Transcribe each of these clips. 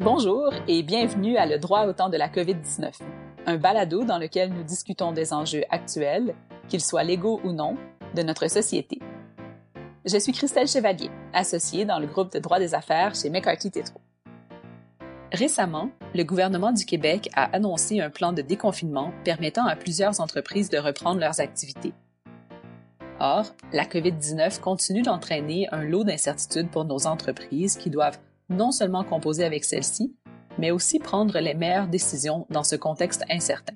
Bonjour et bienvenue à Le droit au temps de la COVID-19, un balado dans lequel nous discutons des enjeux actuels, qu'ils soient légaux ou non, de notre société. Je suis Christelle Chevalier, associée dans le groupe de droit des affaires chez McCarthy Tétro. Récemment, le gouvernement du Québec a annoncé un plan de déconfinement permettant à plusieurs entreprises de reprendre leurs activités. Or, la COVID-19 continue d'entraîner un lot d'incertitudes pour nos entreprises qui doivent non seulement composer avec celles-ci, mais aussi prendre les meilleures décisions dans ce contexte incertain.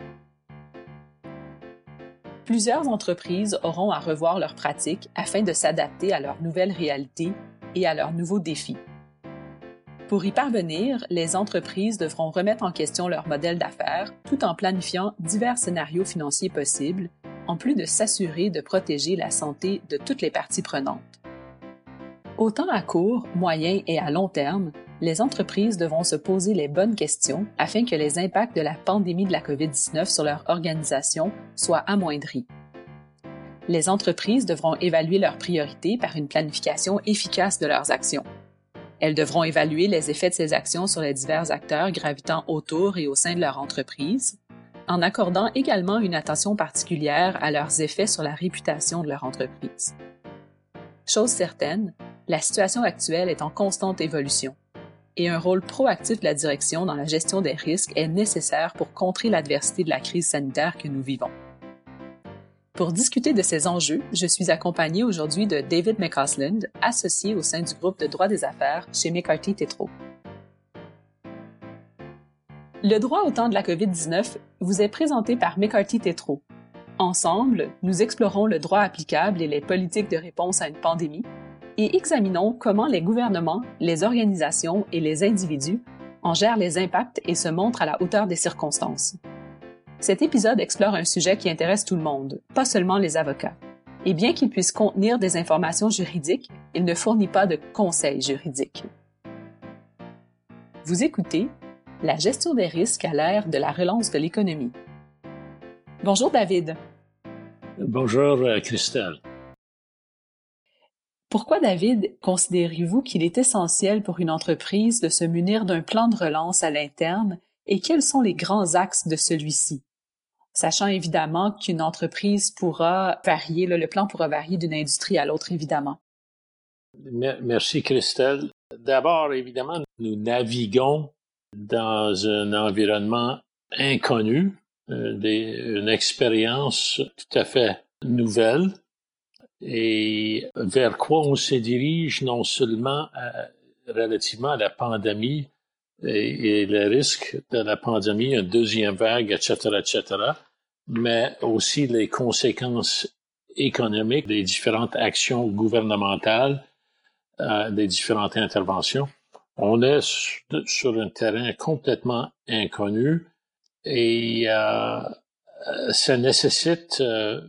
Plusieurs entreprises auront à revoir leurs pratiques afin de s'adapter à leur nouvelle réalité et à leurs nouveaux défis. Pour y parvenir, les entreprises devront remettre en question leur modèle d'affaires tout en planifiant divers scénarios financiers possibles, en plus de s'assurer de protéger la santé de toutes les parties prenantes. Autant à court, moyen et à long terme, les entreprises devront se poser les bonnes questions afin que les impacts de la pandémie de la COVID-19 sur leur organisation soient amoindris. Les entreprises devront évaluer leurs priorités par une planification efficace de leurs actions. Elles devront évaluer les effets de ces actions sur les divers acteurs gravitant autour et au sein de leur entreprise, en accordant également une attention particulière à leurs effets sur la réputation de leur entreprise. Chose certaine, la situation actuelle est en constante évolution et un rôle proactif de la direction dans la gestion des risques est nécessaire pour contrer l'adversité de la crise sanitaire que nous vivons. Pour discuter de ces enjeux, je suis accompagnée aujourd'hui de David McCausland, associé au sein du groupe de droit des affaires chez McCarthy Tétro. Le droit au temps de la COVID-19 vous est présenté par McCarthy Tétro. Ensemble, nous explorons le droit applicable et les politiques de réponse à une pandémie et examinons comment les gouvernements, les organisations et les individus en gèrent les impacts et se montrent à la hauteur des circonstances. Cet épisode explore un sujet qui intéresse tout le monde, pas seulement les avocats. Et bien qu'il puisse contenir des informations juridiques, il ne fournit pas de conseils juridiques. Vous écoutez La gestion des risques à l'ère de la relance de l'économie. Bonjour David. Bonjour euh, Christelle. Pourquoi, David, considérez-vous qu'il est essentiel pour une entreprise de se munir d'un plan de relance à l'interne et quels sont les grands axes de celui-ci? Sachant évidemment qu'une entreprise pourra varier, le plan pourra varier d'une industrie à l'autre, évidemment. Merci, Christelle. D'abord, évidemment, nous naviguons dans un environnement inconnu, euh, une expérience tout à fait nouvelle et vers quoi on se dirige non seulement relativement à la pandémie et, le risque de la pandémie, une deuxième vague, etc., etc., mais aussi les conséquences économiques des différentes actions gouvernementales, euh, des différentes interventions. On est sur un terrain complètement inconnu et euh, ça nécessite euh,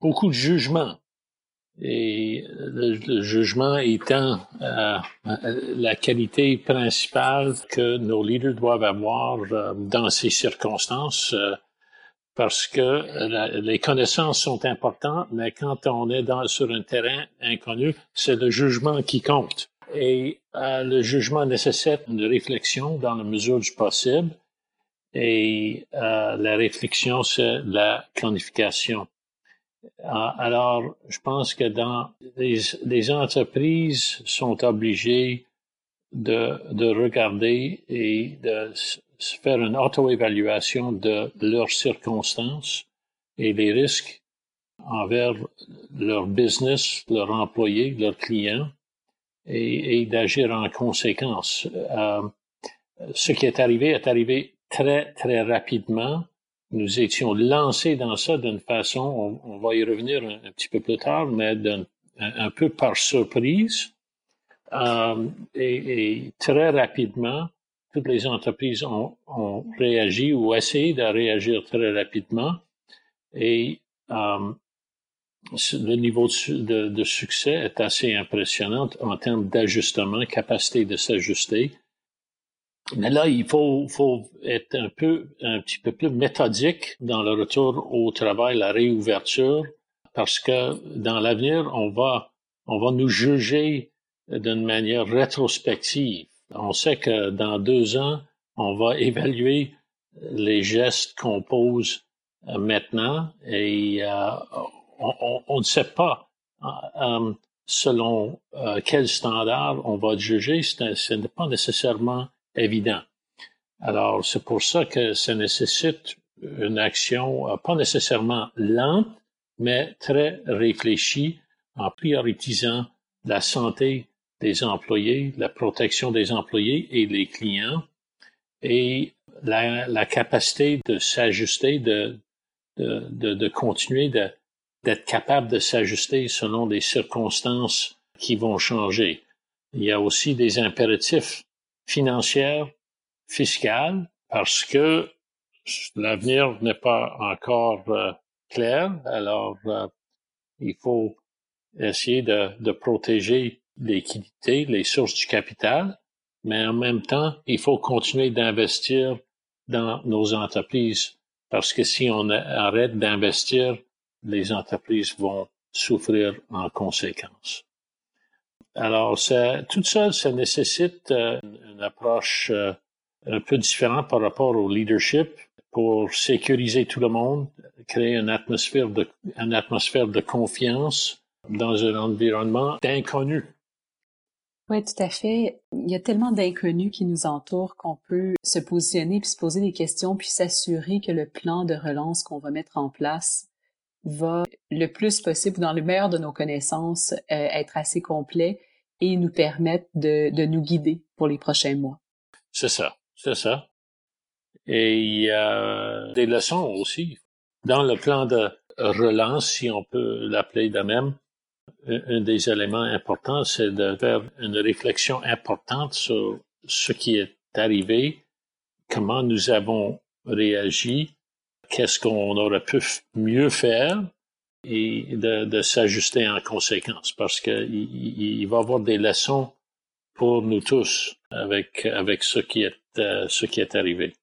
beaucoup de jugement et le, jugement étant euh, la qualité principale que nos leaders doivent avoir euh, dans ces circonstances, euh, parce que les connaissances sont importantes, mais quand on est dans, sur un terrain inconnu, c'est le jugement qui compte. Et le jugement nécessite une réflexion dans la mesure du possible, et la réflexion, c'est la planification. Ah, alors, je pense que dans les, entreprises sont obligées de, de regarder et de faire une auto-évaluation de leurs circonstances et les risques envers leur business, leurs employés, leurs clients et, et d'agir en conséquence. Euh, ce qui est arrivé est arrivé très, très rapidement nous étions lancés dans ça d'une façon, on, va y revenir un, petit peu plus tard, mais un, peu par surprise. Euh, et, très rapidement, toutes les entreprises ont, réagi ou essayé de réagir très rapidement. Et euh, le niveau de, de, succès est assez impressionnant en termes d'ajustement, capacité de s'ajuster. Mais là, il faut, faut être un peu, un petit peu plus méthodique dans le retour au travail, la réouverture, parce que dans l'avenir, on va, on va nous juger d'une manière rétrospective. On sait que dans deux ans, on va évaluer les gestes qu'on pose euh, maintenant et euh, on, ne sait pas euh, selon quel standard on va juger. Ce n'est pas nécessairement évident. Alors, c'est pour ça que ça nécessite une action pas nécessairement lente, mais très réfléchie en prioritisant la santé des employés, la protection des employés et des clients et la, capacité de s'ajuster, de, de, de, continuer d'être capable de s'ajuster selon des circonstances qui vont changer. Il y a aussi des impératifs financiers, fiscaux, parce que l'avenir n'est pas encore euh, clair. Alors, euh, il faut essayer de, de protéger liquidités, les sources du capital, mais en même temps, il faut continuer d'investir dans nos entreprises parce que si on arrête d'investir, les entreprises vont souffrir en conséquence. Alors, ça, tout ça, ça nécessite euh, une approche euh, un peu différente par rapport au leadership pour sécuriser tout le monde, créer une atmosphère de, une atmosphère de confiance dans un environnement d'inconnu. Oui, tout à fait. Il y a tellement d'inconnus qui nous entourent qu'on peut se positionner puis se poser des questions puis s'assurer que le plan de relance qu'on va mettre en place va le plus possible, dans le meilleur de nos connaissances, euh, être assez complet et nous permettre de, de nous guider pour les prochains mois. C'est ça, c'est ça. Et il y a des leçons aussi. Dans le plan de relance, si on peut l'appeler de même, un des éléments importants, c'est de faire une réflexion importante sur ce qui est arrivé, comment nous avons réagi, qu'est-ce qu'on aurait pu mieux faire et de, s'ajuster en conséquence parce qu'il il, va y avoir des leçons pour nous tous avec, avec ce qui est, euh, ce qui est arrivé.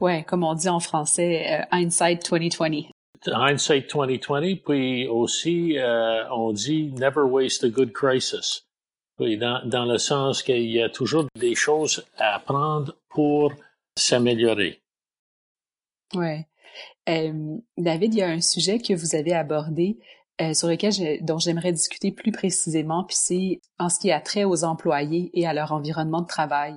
Ouais, comme on dit en français, euh, hindsight 2020. Hindsight 2020, puis aussi euh, on dit never waste a good crisis. Oui, dans, dans le sens qu'il y a toujours des choses à apprendre pour s'améliorer. Ouais. David, il y a un sujet que vous avez abordé euh, sur lequel dont j'aimerais discuter plus précisément, puis c'est en ce qui a trait aux employés et à leur environnement de travail.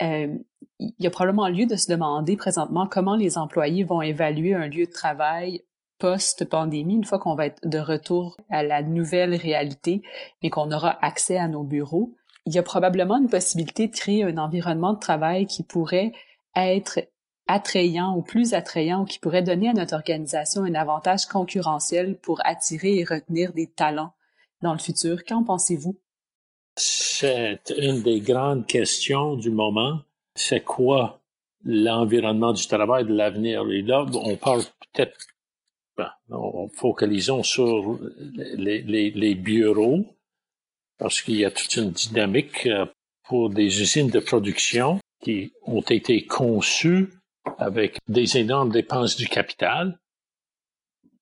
Euh, il y a probablement lieu de se demander présentement comment les employés vont évaluer un lieu de travail post-pandémie, une fois qu'on va être de retour à la nouvelle réalité et qu'on aura accès à nos bureaux. Il y a probablement une possibilité de créer un environnement de travail qui pourrait être attrayant ou plus attrayant ou qui pourrait donner à notre organisation un avantage concurrentiel pour attirer et retenir des talents dans le futur. Qu'en pensez-vous? C'est une des grandes questions du moment. C'est quoi l'environnement du travail de l'avenir? Et là, on parle peut-être, ben, on focalisons sur les, bureaux, parce qu'il y a toute une dynamique euh, pour des usines de production qui ont été conçues avec des énormes dépenses du capital,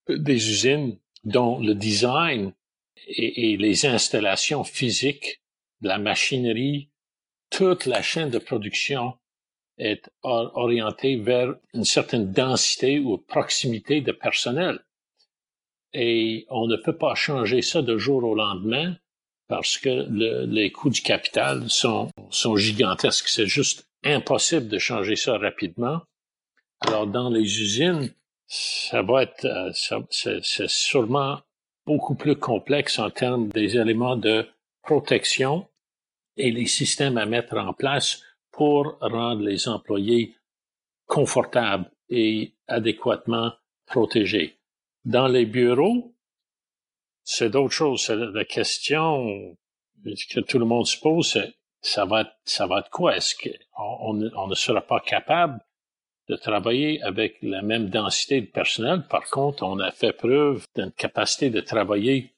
des usines dont le design et, les installations physiques, la machinerie, toute la chaîne de production est orientée vers une certaine densité ou proximité de personnel. Et on ne peut pas changer ça de jour au lendemain parce que les coûts du capital sont, gigantesques. C'est juste impossible de changer ça rapidement. Alors, dans les usines, ça va être, euh, c'est sûrement beaucoup plus complexe en termes des éléments de protection et les systèmes à mettre en place pour rendre les employés confortables et adéquatement protégés. Dans les bureaux, c'est d'autres choses. La question que tout le monde se pose, c'est ça va être, ça va être quoi? Est-ce qu'on on ne sera pas capable de travailler avec la même densité de personnel. Par contre, on a fait preuve d'une capacité de travailler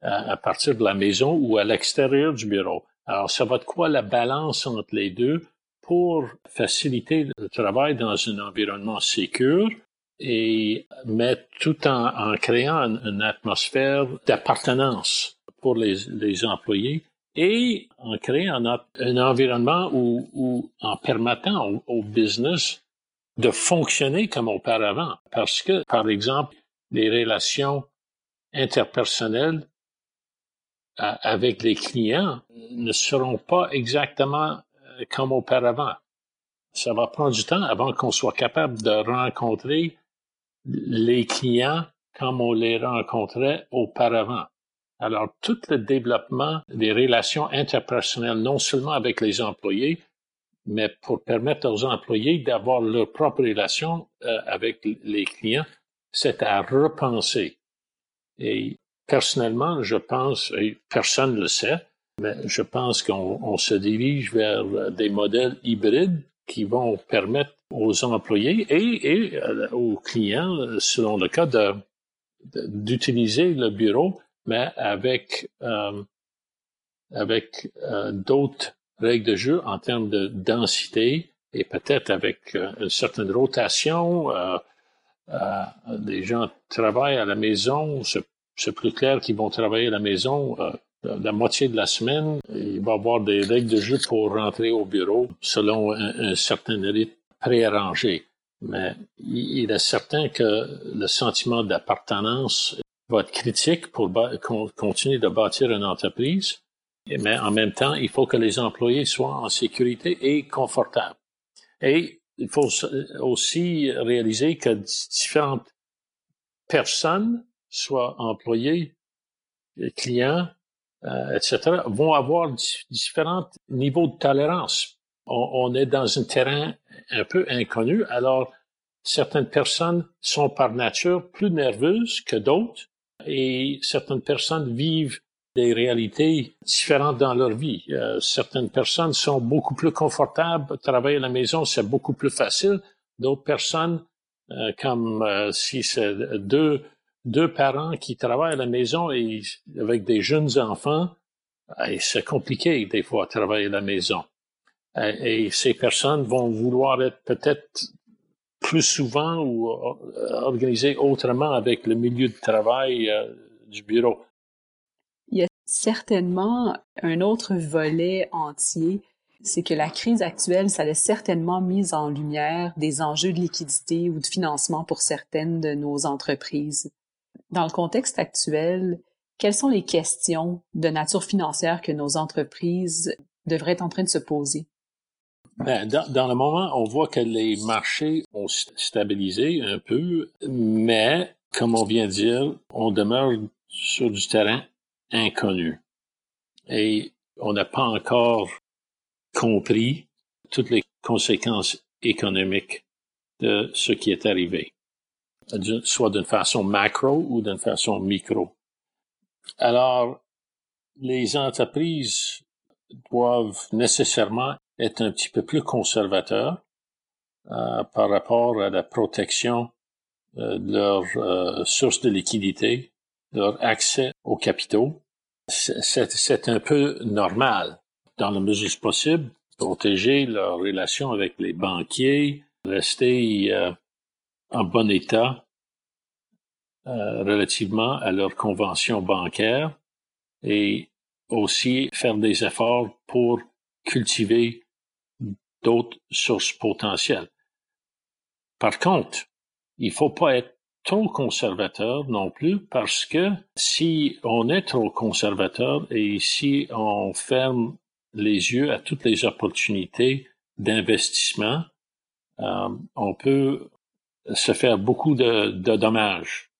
à, partir de la maison ou à l'extérieur du bureau. Alors, ça va de quoi la balance entre les deux pour faciliter le travail dans un environnement sécur et mettre tout en, créant une, atmosphère d'appartenance pour les employés et en créant un, environnement où, en permettant au, business de fonctionner comme auparavant. Parce que, par exemple, les relations interpersonnelles avec les clients ne seront pas exactement euh, comme auparavant. Ça va prendre du temps avant qu'on soit capable de rencontrer les clients comme on les rencontrait auparavant. Alors, tout le développement des relations interpersonnelles, non seulement avec les employés, mais pour permettre aux employés d'avoir leur propre relation euh, avec les clients, c'est à repenser. Et personnellement, je pense, et personne ne le sait, mais je pense qu'on se dirige vers des modèles hybrides qui vont permettre aux employés et, euh, aux clients, selon le cas, d'utiliser le bureau mais avec euh, avec euh, d'autres règles de jeu en termes de densité et peut-être avec euh, une certaine rotation. les gens travaillent à la maison, c'est plus clair qu'ils vont travailler à la maison la moitié de la semaine. Il va y avoir des règles de jeu pour rentrer au bureau selon un, certain rythme préarrangé. Mais il est certain que le sentiment d'appartenance va être critique pour continuer de bâtir une entreprise, mais en même temps, il faut que les employés soient en sécurité et confortables. Et il faut aussi réaliser que différentes personnes, soit employés, clients, euh, etc., vont avoir différents niveaux de tolérance. On, est dans un terrain un peu inconnu, alors certaines personnes sont par nature plus nerveuses que d'autres et certaines personnes vivent des réalités différentes dans leur vie. Euh, certaines personnes sont beaucoup plus confortables, travailler à la maison, c'est beaucoup plus facile. D'autres personnes, euh, comme euh, si c'est deux, parents qui travaillent à la maison et avec des jeunes enfants, c'est compliqué des fois travailler à la maison. Et ces personnes vont vouloir être peut-être plus souvent ou euh, organisé autrement avec le milieu de travail du bureau. Certainement un autre volet entier, c'est que la crise actuelle, ça a certainement mis en lumière des enjeux de liquidité ou de financement pour certaines de nos entreprises. Dans le contexte actuel, quelles sont les questions de nature financière que nos entreprises devraient être en train de se poser? Ben, dans, le moment, on voit que les marchés ont stabilisé un peu, mais comme on vient de dire, on demeure sur du terrain inconnu. Et on n'a pas encore compris toutes les conséquences économiques de ce qui est arrivé, soit d'une façon macro ou d'une façon micro. Alors, les entreprises doivent nécessairement est un petit peu plus conservateur euh, par rapport à la protection euh, de leurs euh, sources de liquidité, leur accès aux capitaux. C'est un peu normal, dans la mesure possible, protéger leur relation avec les banquiers, rester en bon état relativement à leur convention bancaire et aussi faire des efforts pour cultiver d'autres sources potentielles. Par contre, il faut pas être trop conservateur non plus parce que si on est trop conservateur et si on ferme les yeux à toutes les opportunités d'investissement, euh, on peut se faire beaucoup de, dommages.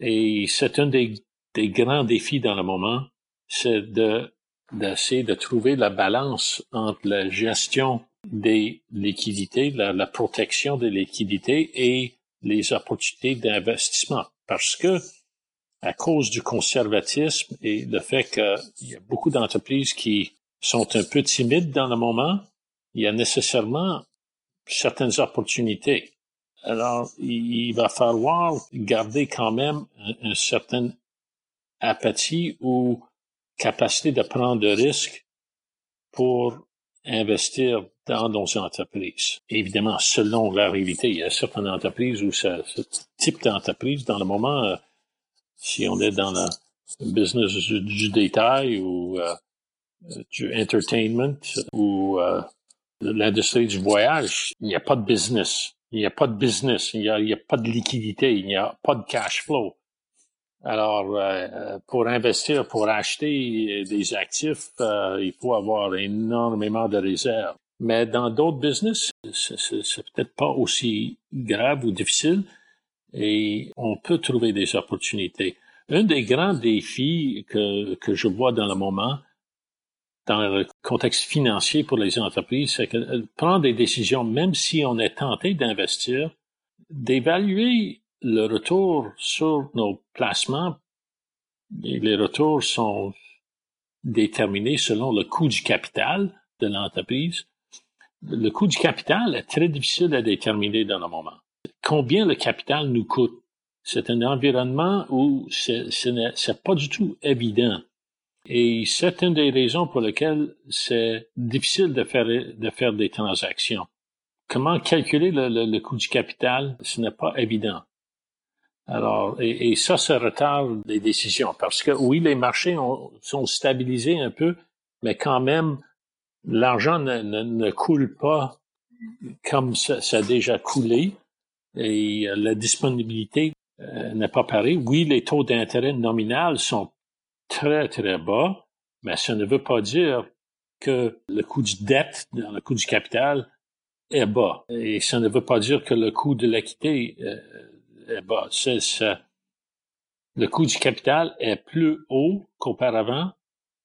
Et c'est un des, des, grands défis dans le moment, c'est de d'essayer de trouver la balance entre la gestion des liquidités, la, protection des liquidités et les opportunités d'investissement. Parce que, à cause du conservatisme et le fait qu'il y a beaucoup d'entreprises qui sont un peu timides dans le moment, il y a nécessairement certaines opportunités. Alors, il va falloir garder quand même un, certain apathie ou capacité de prendre de risques pour investir dans nos entreprises. Évidemment, selon la réalité, il y a certaines entreprises où ce type d'entreprise, dans le moment, euh, si on est dans le business du, détail ou euh, du entertainment ou euh, l'industrie du voyage, il n'y a pas de business. Il n'y a pas de business, il n'y a, pas de liquidité, il n'y a pas de cash flow. Alors, pour investir, pour acheter des actifs, il faut avoir énormément de réserves. Mais dans d'autres business, c'est peut-être pas aussi grave ou difficile et on peut trouver des opportunités. Un des grands défis que, que je vois dans le moment, dans le contexte financier pour les entreprises, c'est que euh, prendre des décisions, même si on est tenté d'investir, d'évaluer le retour sur nos placements. Les retours sont déterminés selon le coût du capital de l'entreprise. Le coût du capital est très difficile à déterminer dans le moment. Combien le capital nous coûte? C'est un environnement où c'est pas du tout évident. Et c'est une des raisons pour lesquelles c'est difficile de faire, de faire des transactions. Comment calculer le, coût du capital? Ce n'est pas évident. Alors, et, ça, ça retarde les décisions parce que oui, les marchés ont, sont stabilisés un peu, mais quand même, l'argent ne, coule pas comme ça, a déjà coulé et la disponibilité euh, n'est pas pareille. Oui, les taux d'intérêt nominal sont très, très bas, mais ça ne veut pas dire que le coût du dette, le coût du capital est bas. Et ça ne veut pas dire que le coût de l'équité euh, est bas. Le coût du capital est plus haut qu'auparavant,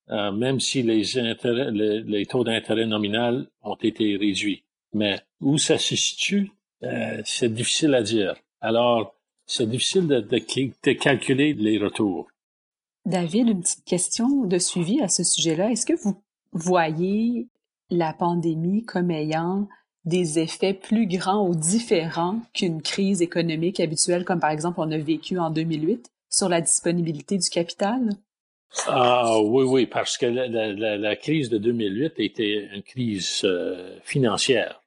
euh, même si les, intérêts, les, taux d'intérêt nominal ont été réduits. Mais où ça se situe, euh, c'est difficile à dire. Alors, c'est difficile de, de calculer les retours. David, une petite question de suivi à ce sujet-là. Est-ce que vous voyez la pandémie comme ayant des effets plus grands ou différents qu'une crise économique habituelle, comme par exemple on a vécu en 2008, sur la disponibilité du capital? Ah oui, oui, parce que la, crise de 2008 était une crise euh, financière.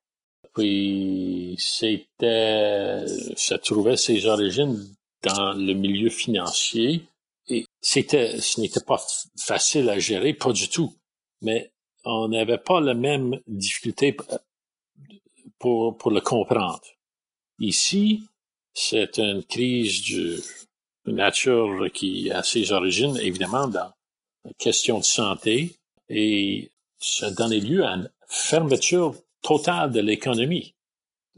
Puis c'était, ça trouvait ses origines dans le milieu financier et c'était, ce n'était pas facile à gérer, pas du tout. Mais on n'avait pas la même difficulté pour, pour le comprendre. Ici, c'est une crise nature qui a ses origines, évidemment, dans la question de santé et ça donnait lieu à une fermeture totale de l'économie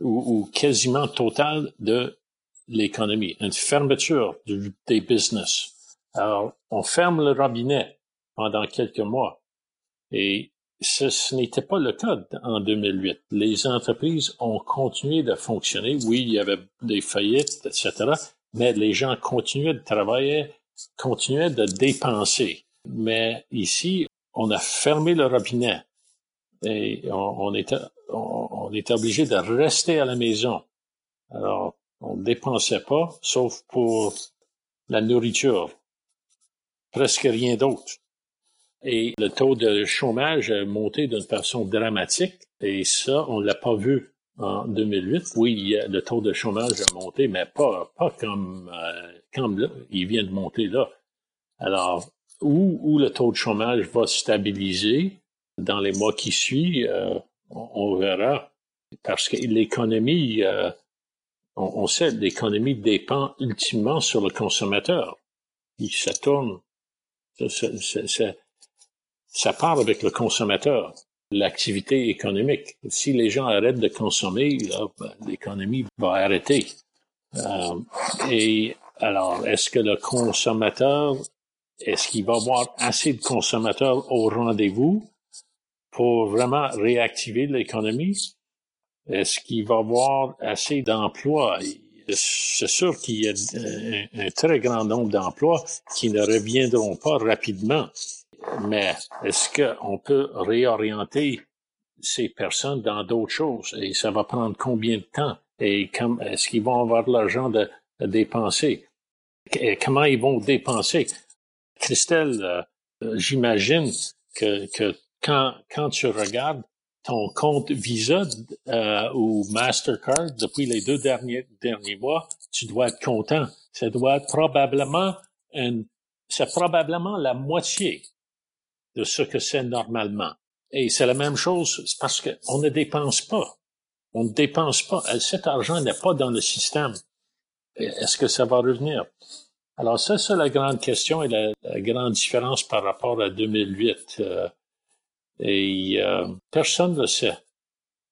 ou, ou, quasiment totale de l'économie, une fermeture des business. Alors, on ferme le robinet pendant quelques mois. Et ce, n'était pas le cas en 2008. Les entreprises ont continué de fonctionner. Oui, il y avait des faillites, etc. Mais les gens continuaient de travailler, continuaient de dépenser. Mais ici, on a fermé le robinet et on, était, on, était obligé de rester à la maison. Alors, on ne dépensait pas, sauf pour la nourriture presque rien d'autre. Et le taux de chômage a monté d'une façon dramatique, et ça, on l'a pas vu en 2008. Oui, le taux de chômage a monté, mais pas, pas comme, euh, comme là, il vient de monter là. Alors, où, où le taux de chômage va stabiliser dans les mois qui suivent, euh, on, verra. Parce que l'économie, euh, on, on, sait, l'économie dépend ultimement sur le consommateur. Il, ça tourne ça, ça, part avec le consommateur, l'activité économique. Si les gens arrêtent de consommer, ben, l'économie va arrêter. Euh, et alors, est-ce que le consommateur, est-ce qu'il va avoir assez de consommateurs au rendez-vous pour vraiment réactiver l'économie? Est-ce qu'il va avoir assez d'emplois? c'est sûr qu'il y a un, très grand nombre d'emplois qui ne reviendront pas rapidement. Mais est-ce qu'on peut réorienter ces personnes dans d'autres choses? Et ça va prendre combien de temps? Et est-ce qu'ils vont avoir l'argent de, dépenser? Et comment ils vont dépenser? Christelle, euh, j'imagine que, que quand, quand tu regardes ton compte Visa euh, ou Mastercard depuis les deux derniers, derniers mois, tu dois être content. Ça doit être probablement une, c'est probablement la moitié de ce que c'est normalement. Et c'est la même chose parce qu'on ne dépense pas. On ne dépense pas. Cet argent n'est pas dans le système. Est-ce que ça va revenir? Alors ça, c'est la grande question et la, grande différence par rapport à 2008. Euh, et euh, personne ne le sait.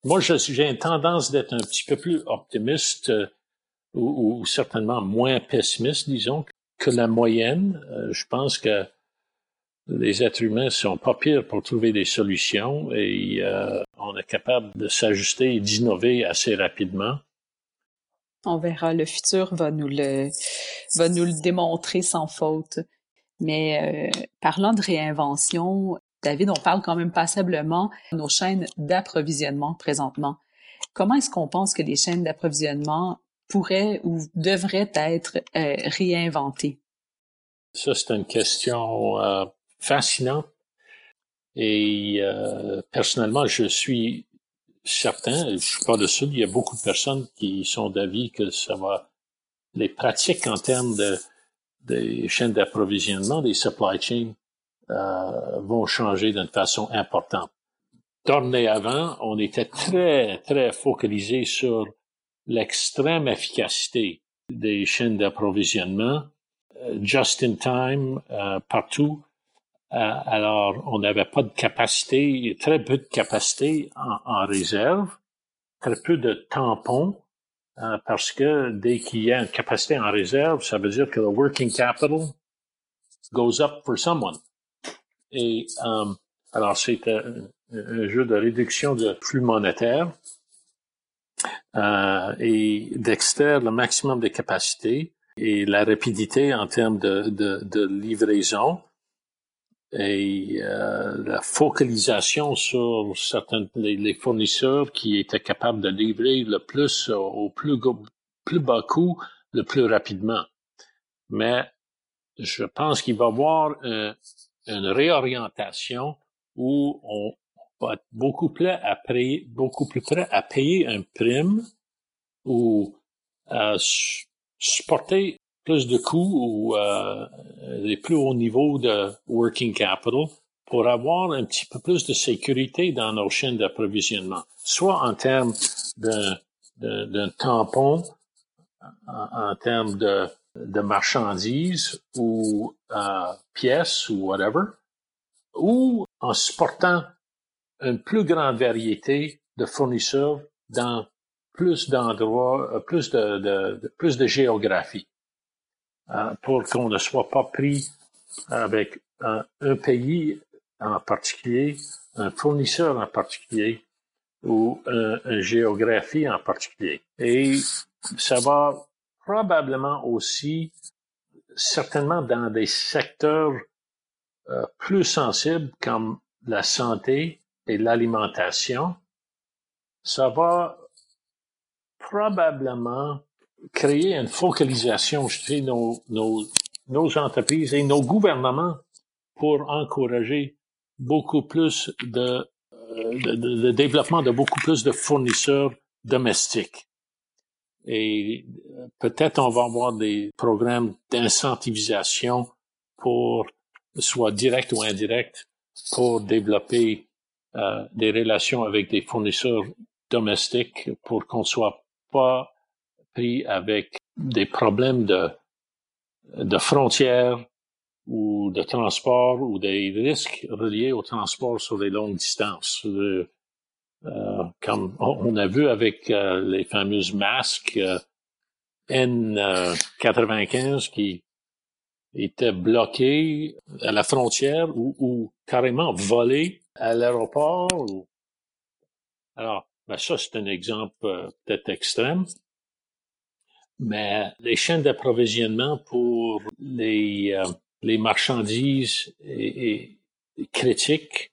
Moi, j'ai une tendance d'être un petit peu plus optimiste euh, ou, ou, certainement moins pessimiste, disons, que la moyenne. je pense que les êtres humains sont pas pires pour trouver des solutions et euh, on est capable de s'ajuster et d'innover assez rapidement. On verra, le futur va nous le va nous le démontrer sans faute. Mais euh, parlant de réinvention, David, on parle quand même passablement de nos chaînes d'approvisionnement présentement. Comment est-ce qu'on pense que les chaînes d'approvisionnement pourraient ou devraient être euh, réinventées? Ça, c'est une question euh, fascinant. Et euh, personnellement, je suis certain, je suis pas le seul, il y a beaucoup de personnes qui sont d'avis que ça va, les pratiques en termes de des chaînes d'approvisionnement, des supply chains, euh, vont changer d'une façon importante. avant, on était très, très focalisé sur l'extrême efficacité des chaînes d'approvisionnement, euh, just in time, euh, partout, alors, on n'avait pas de capacité, très peu de capacité en, réserve, très peu de tampons, euh, parce que dès qu'il y a une capacité en réserve, ça veut dire que le working capital goes up for someone. Et euh, alors, c'est un, jeu de réduction de flux monétaire et d'extraire le maximum de capacité et la rapidité en termes de, de, de livraison et euh, la focalisation sur certains les, fournisseurs qui étaient capables de livrer le plus au plus plus bas coût le plus rapidement. Mais je pense qu'il va y avoir une réorientation où on va être beaucoup plus à payer, beaucoup plus prêt à payer un prime ou à supporter plus de coûts ou euh, les plus hauts niveaux de working capital pour avoir un petit peu plus de sécurité dans nos chaînes d'approvisionnement, soit en termes d'un tampon, en, termes de, de, marchandises ou euh, pièces ou whatever, ou en supportant une plus grande variété de fournisseurs dans plus d'endroits, euh, plus de, de, plus de géographie. Euh, pour qu'on ne soit pas pris avec un, pays en particulier, un fournisseur en particulier ou une géographie en particulier. Et ça va probablement aussi, certainement dans des secteurs euh, plus sensibles comme la santé et l'alimentation, ça va probablement créer une focalisation chez nos, nos, nos entreprises et nos gouvernements pour encourager beaucoup plus de, euh, de, de, développement de beaucoup plus de fournisseurs domestiques. Et euh, peut-être on va avoir des programmes d'incentivisation pour, soit direct ou indirect, pour développer euh, des relations avec des fournisseurs domestiques pour qu'on soit pas avec des problèmes de, frontières ou de transport ou des risques reliés au transport sur les longues distances. Euh, comme on a vu avec euh, les fameuses masques euh, N95 qui étaient bloqués à la frontière ou, ou carrément volés à l'aéroport. Alors, ben ça, c'est un exemple peut-être extrême, mais les chaînes d'approvisionnement pour les, euh, les marchandises et, critiques,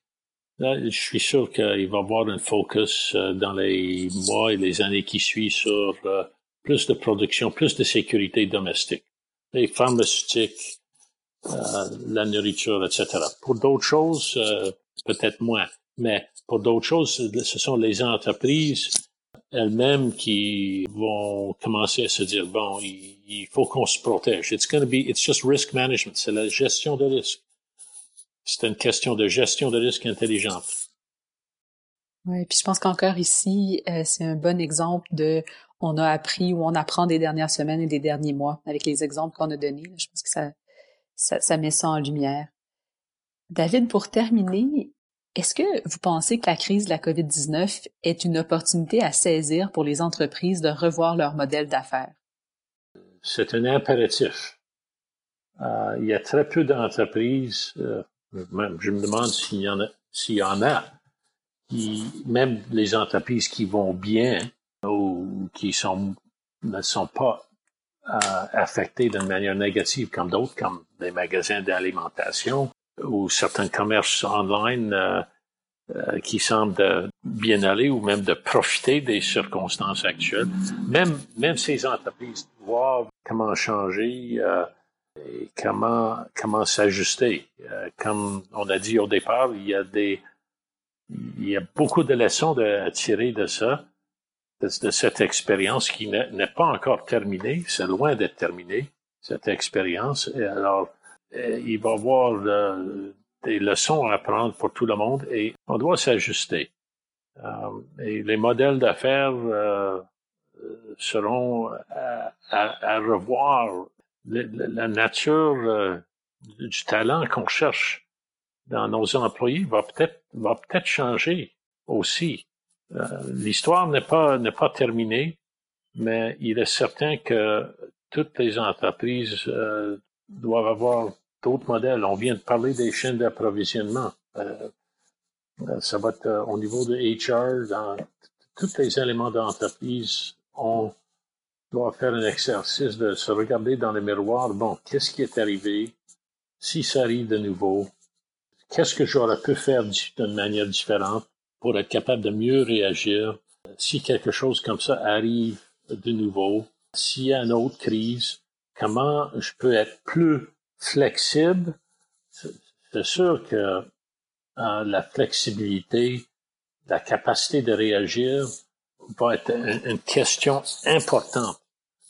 là, je suis sûr qu'il va y avoir un focus euh, dans les mois et les années qui suivent sur euh, plus de production, plus de sécurité domestique, les pharmaceutiques, la nourriture, etc. Pour d'autres choses, peut-être moins. Mais pour d'autres choses, ce sont les entreprises elles-mêmes qui vont commencer à se dire bon, il, faut qu'on se protège. It's going to be, it's just risk management, c'est la gestion de risque. c'est une question de gestion de risque intelligente. Oui, puis je pense qu'encore ici, euh, c'est un bon exemple de on a appris ou on apprend des dernières semaines et des derniers mois avec les exemples qu'on a donnés. Je pense que ça, ça, ça met ça en lumière. David, pour terminer, est-ce que vous pensez que la crise de la COVID-19 est une opportunité à saisir pour les entreprises de revoir leur modèle d'affaires? C'est un impératif. Euh, il y a très peu d'entreprises, euh, je me demande s'il y en a, s'il y en a, même les entreprises qui vont bien ou qui ne sont pas euh, affectées d'une manière négative comme d'autres, comme des magasins d'alimentation, ou certains commerces online euh, euh, qui semblent bien aller ou même de profiter des circonstances actuelles. Même, même ces entreprises doivent comment changer euh, et comment, comment s'ajuster. comme on a dit au départ, il y a des, il y a beaucoup de leçons à tirer de ça, de, cette expérience qui n'est pas encore terminée. C'est loin d'être terminée, cette expérience. Alors, euh, il va y avoir euh, des leçons à apprendre pour tout le monde et on doit s'ajuster. Euh, et les modèles d'affaires seront à, revoir. La, nature du talent qu'on cherche dans nos employés va peut-être va peut-être changer aussi. L'histoire n'est pas n'est pas terminée, mais il est certain que toutes les entreprises doivent avoir d'autres modèles. On vient de parler des chaînes d'approvisionnement. Euh, euh, ça va être euh, au niveau de HR, dans tous les éléments d'entreprise, on doit faire un exercice de se regarder dans le miroir. Bon, qu'est-ce qui est arrivé? Si ça arrive de nouveau, qu'est-ce que j'aurais pu faire d'une manière différente pour être capable de mieux réagir si quelque chose comme ça arrive de nouveau? S'il y a une autre crise, comment je peux être plus flexible. C'est sûr que euh, la flexibilité, la capacité de réagir va être une, question importante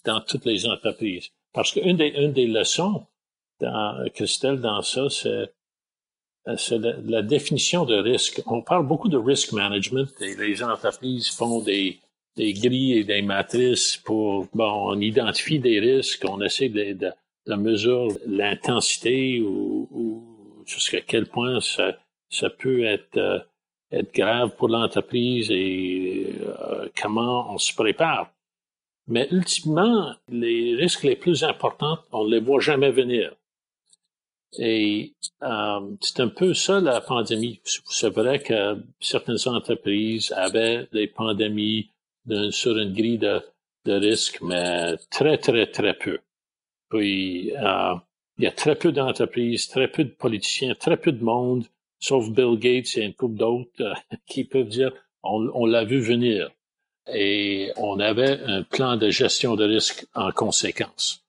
dans toutes les entreprises. Parce qu'une des, une des leçons dans, Christelle dans ça, c'est c'est la, la, définition de risque. On parle beaucoup de risk management et les entreprises font des, des grilles et des matrices pour, bon, on identifie des risques, on essaie de, de, de l'intensité ou, ou, jusqu'à quel point ça, ça peut être, euh, être grave pour l'entreprise et euh, comment on se prépare. Mais ultimement, les risques les plus importants, on ne les voit jamais venir. Et euh, c'est un peu ça la pandémie. C'est vrai que certaines entreprises avaient des pandémies sur une grille de, de risque, mais très, très, très peu. Puis, euh, il y a très peu d'entreprises, très peu de politiciens, très peu de monde, sauf Bill Gates et une couple d'autres, euh, qui peuvent dire on, on l'a vu venir. Et on avait un plan de gestion de risque en conséquence.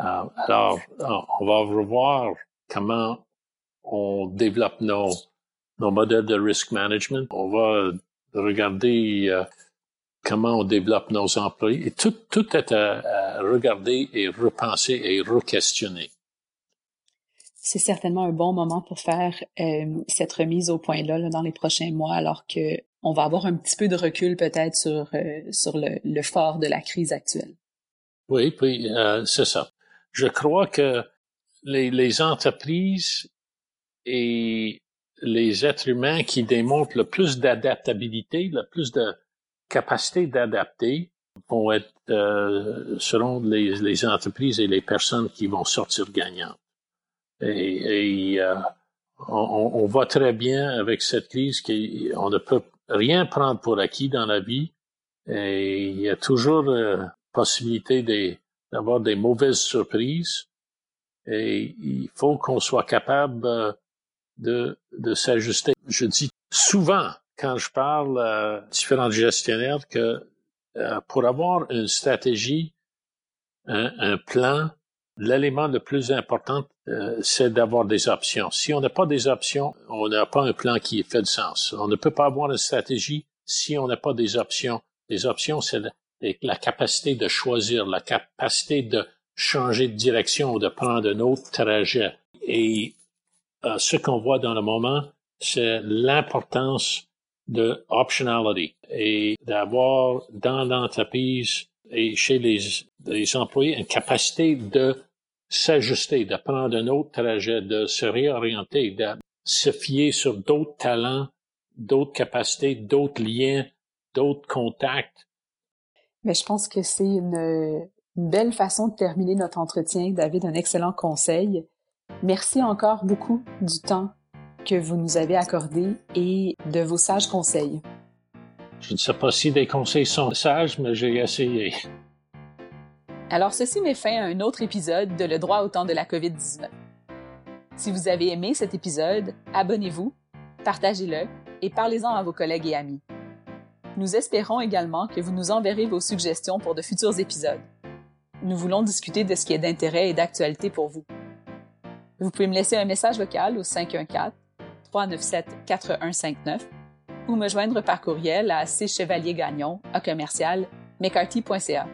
Euh, alors, on va revoir comment on développe nos, nos modèles de risk management. On va regarder euh, comment on développe nos employés. Et tout, tout est à, regarder et repenser et re-questionner. C'est certainement un bon moment pour faire euh, cette remise au point-là là, dans les prochains mois, alors que on va avoir un petit peu de recul peut-être sur, euh, sur le, le, fort de la crise actuelle. Oui, puis euh, c'est ça. Je crois que les, les entreprises et les êtres humains qui démontrent le plus d'adaptabilité, le plus de, capacité d'adapter vont être euh, selon les, entreprises et les personnes qui vont sortir gagnantes. Et, euh, on, voit très bien avec cette crise qu'on ne peut rien prendre pour acquis dans la vie. Et il y a toujours euh, possibilité d'avoir des mauvaises surprises. Et il faut qu'on soit capable euh, de s'ajuster. Je dis souvent quand je parle à différents gestionnaires que euh, pour avoir une stratégie, un, plan, l'élément le plus important, euh, c'est d'avoir des options. Si on n'a pas des options, on n'a pas un plan qui fait de sens. On ne peut pas avoir une stratégie si on n'a pas des options. Les options, c'est la, capacité de choisir, la capacité de changer de direction ou de prendre un autre trajet. Et euh, ce qu'on voit dans le moment, c'est l'importance de optionality et d'avoir dans l'entreprise et chez les, les employés une capacité de s'ajuster, de prendre un autre trajet, de se réorienter, de se fier sur d'autres talents, d'autres capacités, d'autres liens, d'autres contacts. Mais je pense que c'est une, belle façon de terminer notre entretien, David, un excellent conseil. Merci encore beaucoup du temps que vous nous avez accordé et de vos sages conseils. Je ne sais pas si des conseils sont sages, mais j'ai essayé. Alors, ceci met fin à un autre épisode de Le droit au temps de la COVID-19. Si vous avez aimé cet épisode, abonnez-vous, partagez-le et parlez-en à vos collègues et amis. Nous espérons également que vous nous enverrez vos suggestions pour de futurs épisodes. Nous voulons discuter de ce qui est d'intérêt et d'actualité pour vous. Vous pouvez me laisser un message vocal au 514-397-4159 ou me joindre par courriel à cchevaliergagnon à commercial mccarthy.ca.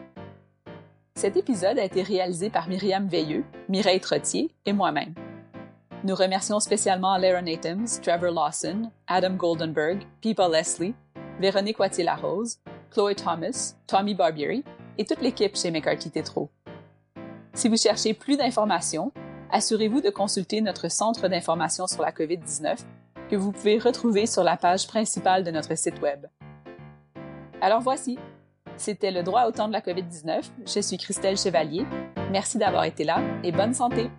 Cet épisode a été réalisé par Myriam Veilleux, Mireille Trottier et moi-même. Nous remercions spécialement Lara Nathan, Trevor Lawson, Adam Goldenberg, Pipa Leslie, Véronique Wattier-Larose, Chloe Thomas, Tommy Barbieri et toute l'équipe chez McCarthy Tétro. Si vous cherchez plus d'informations, assurez-vous de consulter notre centre d'information sur la COVID-19 que vous pouvez retrouver sur la page principale de notre site Web. Alors voici, c'était le droit au temps de la COVID-19. Je suis Christelle Chevalier. Merci d'avoir été là et bonne santé!